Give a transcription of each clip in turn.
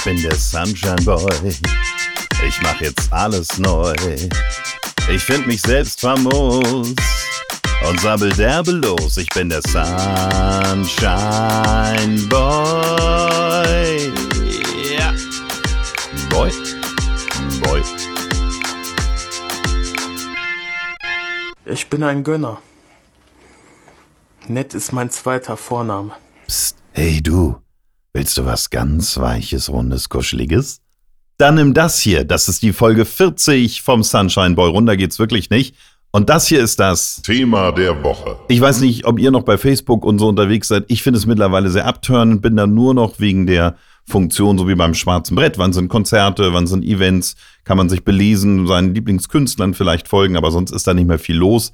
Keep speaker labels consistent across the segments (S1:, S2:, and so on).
S1: Ich bin der Sunshine Boy. Ich mach jetzt alles neu. Ich find mich selbst famos und sabbel derbe los. Ich bin der Sunshine Boy. Ja. Boy. Boy.
S2: Ich bin ein Gönner. Nett ist mein zweiter Vorname.
S1: Psst. Hey du. Willst du was ganz Weiches, Rundes, Kuscheliges? Dann nimm das hier. Das ist die Folge 40 vom Sunshine Boy. Runter geht's wirklich nicht. Und das hier ist das
S3: Thema der Woche.
S1: Ich weiß nicht, ob ihr noch bei Facebook und so unterwegs seid. Ich finde es mittlerweile sehr abtörnend, bin da nur noch wegen der Funktion, so wie beim schwarzen Brett. Wann sind Konzerte, wann sind Events, kann man sich belesen, seinen Lieblingskünstlern vielleicht folgen, aber sonst ist da nicht mehr viel los.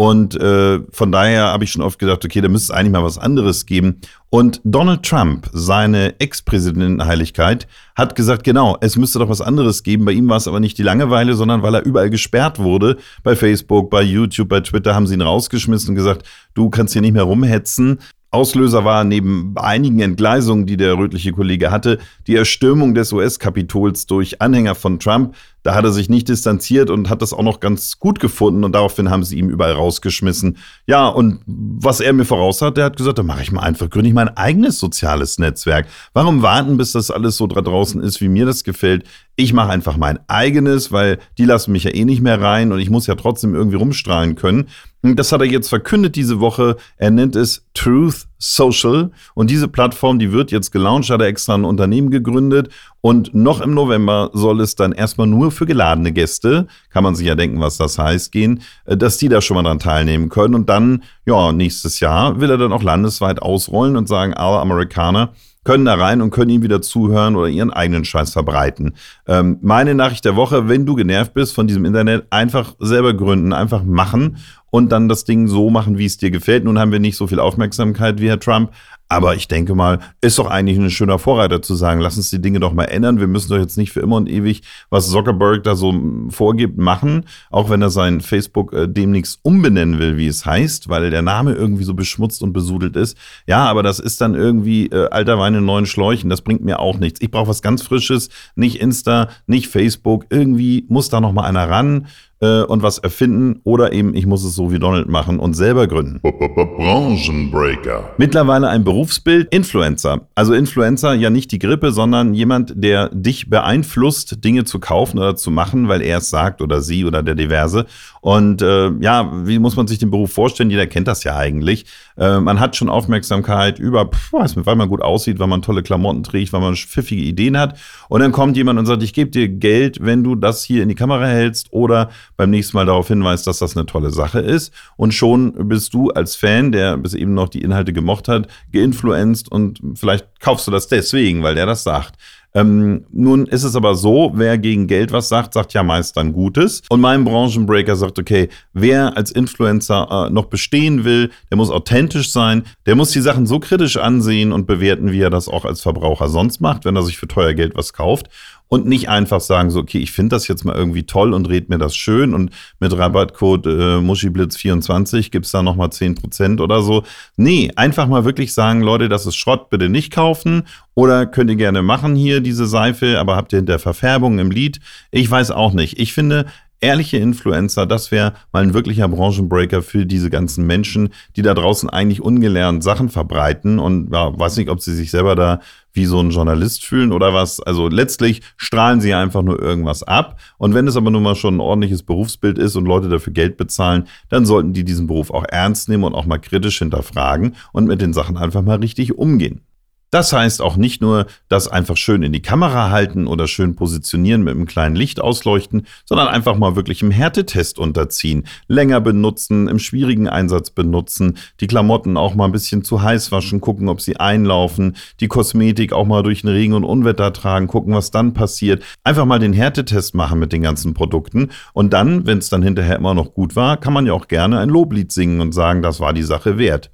S1: Und äh, von daher habe ich schon oft gedacht, okay, da müsste es eigentlich mal was anderes geben. Und Donald Trump, seine Ex-Präsidentenheiligkeit, hat gesagt, genau, es müsste doch was anderes geben. Bei ihm war es aber nicht die Langeweile, sondern weil er überall gesperrt wurde. Bei Facebook, bei YouTube, bei Twitter haben sie ihn rausgeschmissen und gesagt, du kannst hier nicht mehr rumhetzen. Auslöser war neben einigen Entgleisungen, die der rötliche Kollege hatte, die Erstürmung des US-Kapitols durch Anhänger von Trump. Da hat er sich nicht distanziert und hat das auch noch ganz gut gefunden und daraufhin haben sie ihm überall rausgeschmissen. Ja, und was er mir voraus hat, der hat gesagt, da mache ich mal einfach, gründe ich mein eigenes soziales Netzwerk. Warum warten, bis das alles so da draußen ist, wie mir das gefällt? Ich mache einfach mein eigenes, weil die lassen mich ja eh nicht mehr rein und ich muss ja trotzdem irgendwie rumstrahlen können. Das hat er jetzt verkündet diese Woche. Er nennt es Truth Social. Und diese Plattform, die wird jetzt gelauncht, hat er extra ein Unternehmen gegründet. Und noch im November soll es dann erstmal nur für geladene Gäste, kann man sich ja denken, was das heißt, gehen, äh, dass die da schon mal dran teilnehmen können. Und dann, ja, nächstes Jahr will er dann auch landesweit ausrollen und sagen, alle Amerikaner, können da rein und können ihm wieder zuhören oder ihren eigenen Scheiß verbreiten. Ähm, meine Nachricht der Woche, wenn du genervt bist von diesem Internet, einfach selber gründen, einfach machen und dann das Ding so machen, wie es dir gefällt. Nun haben wir nicht so viel Aufmerksamkeit wie Herr Trump, aber ich denke mal, ist doch eigentlich ein schöner Vorreiter zu sagen, lass uns die Dinge doch mal ändern. Wir müssen doch jetzt nicht für immer und ewig, was Zuckerberg da so vorgibt, machen. Auch wenn er sein Facebook äh, demnächst umbenennen will, wie es heißt, weil der Name irgendwie so beschmutzt und besudelt ist. Ja, aber das ist dann irgendwie äh, alter Wein in neuen Schläuchen. Das bringt mir auch nichts. Ich brauche was ganz Frisches. Nicht Insta, nicht Facebook. Irgendwie muss da noch mal einer ran äh, und was erfinden oder eben ich muss es so wie Donald machen und selber gründen.
S3: Branchenbreaker.
S1: Mittlerweile ein Berufsbild, Influencer. Also Influencer ja nicht die Grippe, sondern jemand, der dich beeinflusst, Dinge zu kaufen oder zu machen, weil er es sagt oder sie oder der diverse. Und äh, ja, wie muss man sich den Beruf vorstellen? Jeder kennt das ja eigentlich. Äh, man hat schon Aufmerksamkeit über, pf, weiß nicht, weil man gut aussieht, weil man tolle Klamotten trägt, weil man pfiffige Ideen hat. Und dann kommt jemand und sagt, ich gebe dir Geld, wenn du das hier in die Kamera hältst oder beim nächsten Mal darauf hinweist, dass das eine tolle Sache ist. Und schon bist du als Fan, der bis eben noch die Inhalte gemocht hat, geinfluenced und vielleicht kaufst du das deswegen, weil der das sagt. Ähm, nun ist es aber so, wer gegen Geld was sagt, sagt ja meist dann Gutes. Und mein Branchenbreaker sagt, okay, wer als Influencer äh, noch bestehen will, der muss authentisch sein, der muss die Sachen so kritisch ansehen und bewerten, wie er das auch als Verbraucher sonst macht, wenn er sich für teuer Geld was kauft und nicht einfach sagen, so, okay, ich finde das jetzt mal irgendwie toll und red mir das schön und mit Rabattcode äh, Muschiblitz24 gibt's da nochmal 10% oder so. Nee, einfach mal wirklich sagen, Leute, das ist Schrott, bitte nicht kaufen oder könnt ihr gerne machen hier diese Seife, aber habt ihr hinter Verfärbung im Lied? Ich weiß auch nicht. Ich finde, ehrliche Influencer, das wäre mal ein wirklicher Branchenbreaker für diese ganzen Menschen, die da draußen eigentlich ungelernt Sachen verbreiten und ja, weiß nicht, ob sie sich selber da wie so ein Journalist fühlen oder was. Also letztlich strahlen sie einfach nur irgendwas ab. Und wenn es aber nun mal schon ein ordentliches Berufsbild ist und Leute dafür Geld bezahlen, dann sollten die diesen Beruf auch ernst nehmen und auch mal kritisch hinterfragen und mit den Sachen einfach mal richtig umgehen. Das heißt auch nicht nur das einfach schön in die Kamera halten oder schön positionieren mit einem kleinen Licht ausleuchten, sondern einfach mal wirklich im Härtetest unterziehen, länger benutzen, im schwierigen Einsatz benutzen, die Klamotten auch mal ein bisschen zu heiß waschen, gucken, ob sie einlaufen, die Kosmetik auch mal durch den Regen und Unwetter tragen, gucken, was dann passiert. Einfach mal den Härtetest machen mit den ganzen Produkten und dann, wenn es dann hinterher immer noch gut war, kann man ja auch gerne ein Loblied singen und sagen, das war die Sache wert.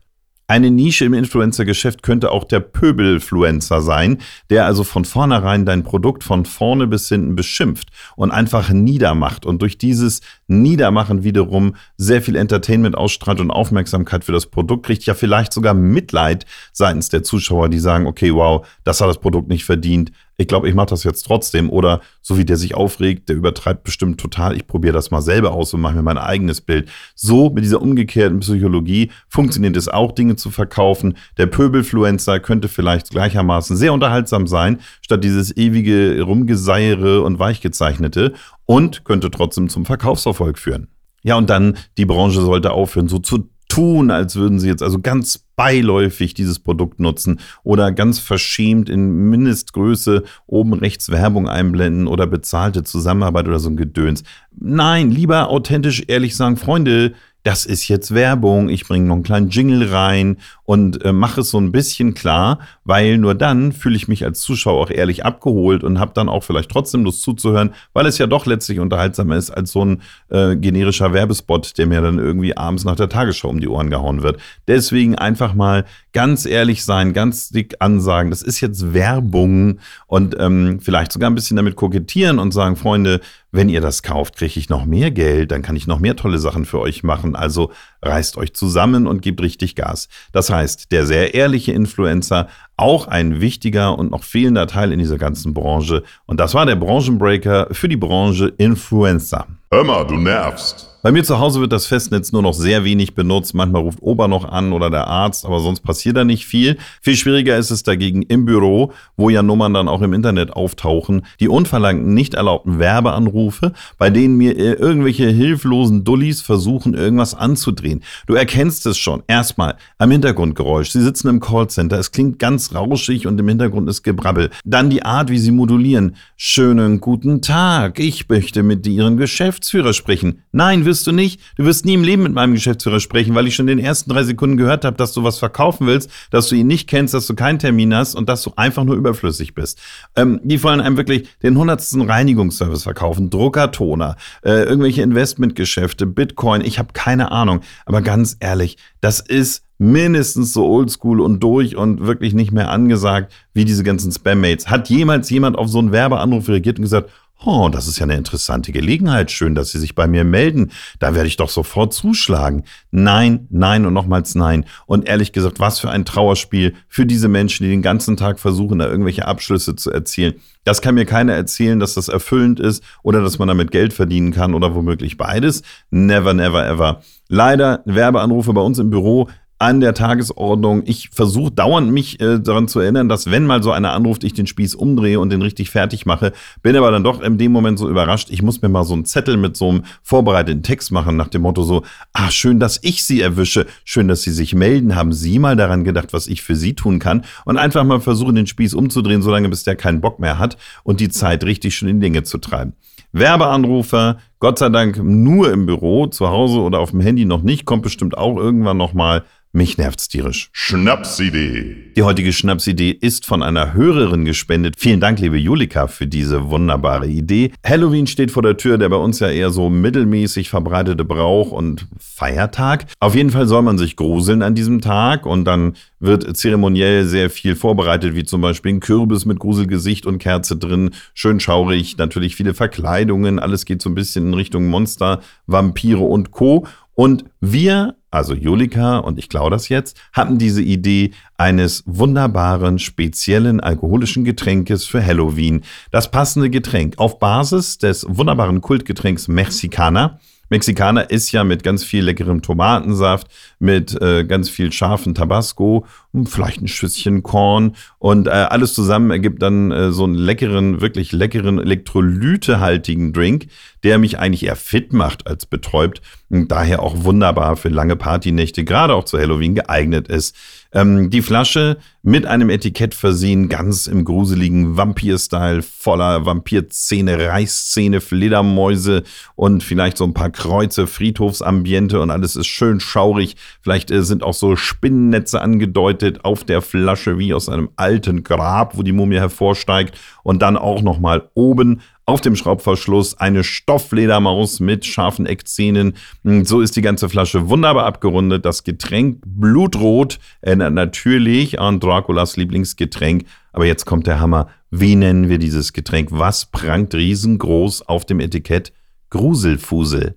S1: Eine Nische im Influencer-Geschäft könnte auch der Pöbelfluencer sein, der also von vornherein dein Produkt von vorne bis hinten beschimpft und einfach niedermacht und durch dieses Niedermachen wiederum sehr viel Entertainment ausstrahlt und Aufmerksamkeit für das Produkt kriegt, ja vielleicht sogar Mitleid seitens der Zuschauer, die sagen, okay, wow, das hat das Produkt nicht verdient, ich glaube, ich mache das jetzt trotzdem. Oder so wie der sich aufregt, der übertreibt bestimmt total, ich probiere das mal selber aus und mache mir mein eigenes Bild. So mit dieser umgekehrten Psychologie funktioniert es auch, Dinge zu verkaufen. Der Pöbelfluencer könnte vielleicht gleichermaßen sehr unterhaltsam sein, statt dieses ewige Rumgeseiere und Weichgezeichnete und könnte trotzdem zum Verkaufserfolg führen. Ja, und dann, die Branche sollte aufhören, so zu tun, als würden sie jetzt also ganz beiläufig dieses Produkt nutzen oder ganz verschämt in Mindestgröße oben rechts Werbung einblenden oder bezahlte Zusammenarbeit oder so ein Gedöns. Nein, lieber authentisch ehrlich sagen, Freunde, das ist jetzt Werbung, ich bringe noch einen kleinen Jingle rein und äh, mache es so ein bisschen klar, weil nur dann fühle ich mich als Zuschauer auch ehrlich abgeholt und habe dann auch vielleicht trotzdem Lust zuzuhören, weil es ja doch letztlich unterhaltsamer ist als so ein äh, generischer Werbespot, der mir dann irgendwie abends nach der Tagesschau um die Ohren gehauen wird. Deswegen einfach mal ganz ehrlich sein, ganz dick ansagen, das ist jetzt Werbung und ähm, vielleicht sogar ein bisschen damit kokettieren und sagen, Freunde, wenn ihr das kauft, kriege ich noch mehr Geld, dann kann ich noch mehr tolle Sachen für euch machen. Also reißt euch zusammen und gebt richtig Gas. Das heißt, der sehr ehrliche Influencer, auch ein wichtiger und noch fehlender Teil in dieser ganzen Branche. Und das war der Branchenbreaker für die Branche Influencer.
S3: Hör mal, du nervst.
S1: Bei mir zu Hause wird das Festnetz nur noch sehr wenig benutzt. Manchmal ruft Ober noch an oder der Arzt, aber sonst passiert da nicht viel. Viel schwieriger ist es dagegen im Büro, wo ja Nummern dann auch im Internet auftauchen. Die unverlangten, nicht erlaubten Werbeanrufe, bei denen mir äh, irgendwelche hilflosen Dullis versuchen, irgendwas anzudrehen. Du erkennst es schon. Erstmal am Hintergrundgeräusch. Sie sitzen im Callcenter. Es klingt ganz rauschig und im Hintergrund ist Gebrabbel. Dann die Art, wie sie modulieren. Schönen guten Tag. Ich möchte mit Ihrem Geschäftsführer sprechen. Nein, wirst du nicht. Du wirst nie im Leben mit meinem Geschäftsführer sprechen, weil ich schon in den ersten drei Sekunden gehört habe, dass du was verkaufen willst, dass du ihn nicht kennst, dass du keinen Termin hast und dass du einfach nur überflüssig bist. Ähm, die wollen einem wirklich den hundertsten Reinigungsservice verkaufen, Drucker, Toner, äh, irgendwelche Investmentgeschäfte, Bitcoin, ich habe keine Ahnung. Aber ganz ehrlich, das ist mindestens so oldschool und durch und wirklich nicht mehr angesagt wie diese ganzen Spam-Mates. Hat jemals jemand auf so einen Werbeanruf reagiert und gesagt, Oh, das ist ja eine interessante Gelegenheit. Schön, dass Sie sich bei mir melden. Da werde ich doch sofort zuschlagen. Nein, nein und nochmals nein. Und ehrlich gesagt, was für ein Trauerspiel für diese Menschen, die den ganzen Tag versuchen, da irgendwelche Abschlüsse zu erzielen. Das kann mir keiner erzählen, dass das erfüllend ist oder dass man damit Geld verdienen kann oder womöglich beides. Never, never, ever. Leider Werbeanrufe bei uns im Büro an der Tagesordnung. Ich versuche dauernd mich äh, daran zu erinnern, dass wenn mal so einer anruft, ich den Spieß umdrehe und den richtig fertig mache. Bin aber dann doch in dem Moment so überrascht. Ich muss mir mal so einen Zettel mit so einem vorbereiteten Text machen nach dem Motto so, ah, schön, dass ich Sie erwische. Schön, dass Sie sich melden. Haben Sie mal daran gedacht, was ich für Sie tun kann? Und einfach mal versuchen, den Spieß umzudrehen, solange bis der keinen Bock mehr hat und die Zeit richtig schön in Dinge zu treiben. Werbeanrufer, Gott sei Dank nur im Büro, zu Hause oder auf dem Handy noch nicht, kommt bestimmt auch irgendwann nochmal. Mich nervt's tierisch.
S3: Schnapsidee.
S1: Die heutige Schnapsidee ist von einer Hörerin gespendet. Vielen Dank, liebe Julika, für diese wunderbare Idee. Halloween steht vor der Tür, der bei uns ja eher so mittelmäßig verbreitete Brauch und Feiertag. Auf jeden Fall soll man sich gruseln an diesem Tag und dann wird zeremoniell sehr viel vorbereitet, wie zum Beispiel ein Kürbis mit Gruselgesicht und Kerze drin. Schön schaurig, natürlich viele Verkleidungen. Alles geht so ein bisschen in Richtung Monster, Vampire und Co. Und wir also Julika und ich glaube das jetzt, hatten diese Idee eines wunderbaren, speziellen alkoholischen Getränkes für Halloween. Das passende Getränk auf Basis des wunderbaren Kultgetränks Mexicana. Mexikaner ist ja mit ganz viel leckerem Tomatensaft, mit äh, ganz viel scharfen Tabasco, vielleicht ein Schüsschen Korn und äh, alles zusammen ergibt dann äh, so einen leckeren, wirklich leckeren, elektrolytehaltigen Drink, der mich eigentlich eher fit macht als betäubt und daher auch wunderbar für lange Partynächte, gerade auch zu Halloween geeignet ist. Ähm, die Flasche mit einem Etikett versehen, ganz im gruseligen Vampir-Style, voller Vampirzähne, Reißzähne, Fledermäuse und vielleicht so ein paar Kreuze, Friedhofsambiente und alles ist schön schaurig. Vielleicht äh, sind auch so Spinnennetze angedeutet auf der Flasche wie aus einem alten Grab, wo die Mumie hervorsteigt und dann auch nochmal oben auf dem Schraubverschluss eine Stoffledermaus mit scharfen Eckzähnen. Hm, so ist die ganze Flasche wunderbar abgerundet. Das Getränk blutrot erinnert natürlich an Draculas Lieblingsgetränk. Aber jetzt kommt der Hammer. Wie nennen wir dieses Getränk? Was prangt riesengroß auf dem Etikett? Gruselfusel.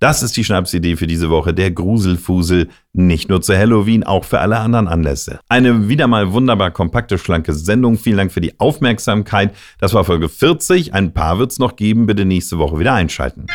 S1: Das ist die Schnapsidee für diese Woche, der Gruselfusel. Nicht nur zu Halloween, auch für alle anderen Anlässe. Eine wieder mal wunderbar kompakte, schlanke Sendung. Vielen Dank für die Aufmerksamkeit. Das war Folge 40. Ein paar wird's noch geben. Bitte nächste Woche wieder einschalten.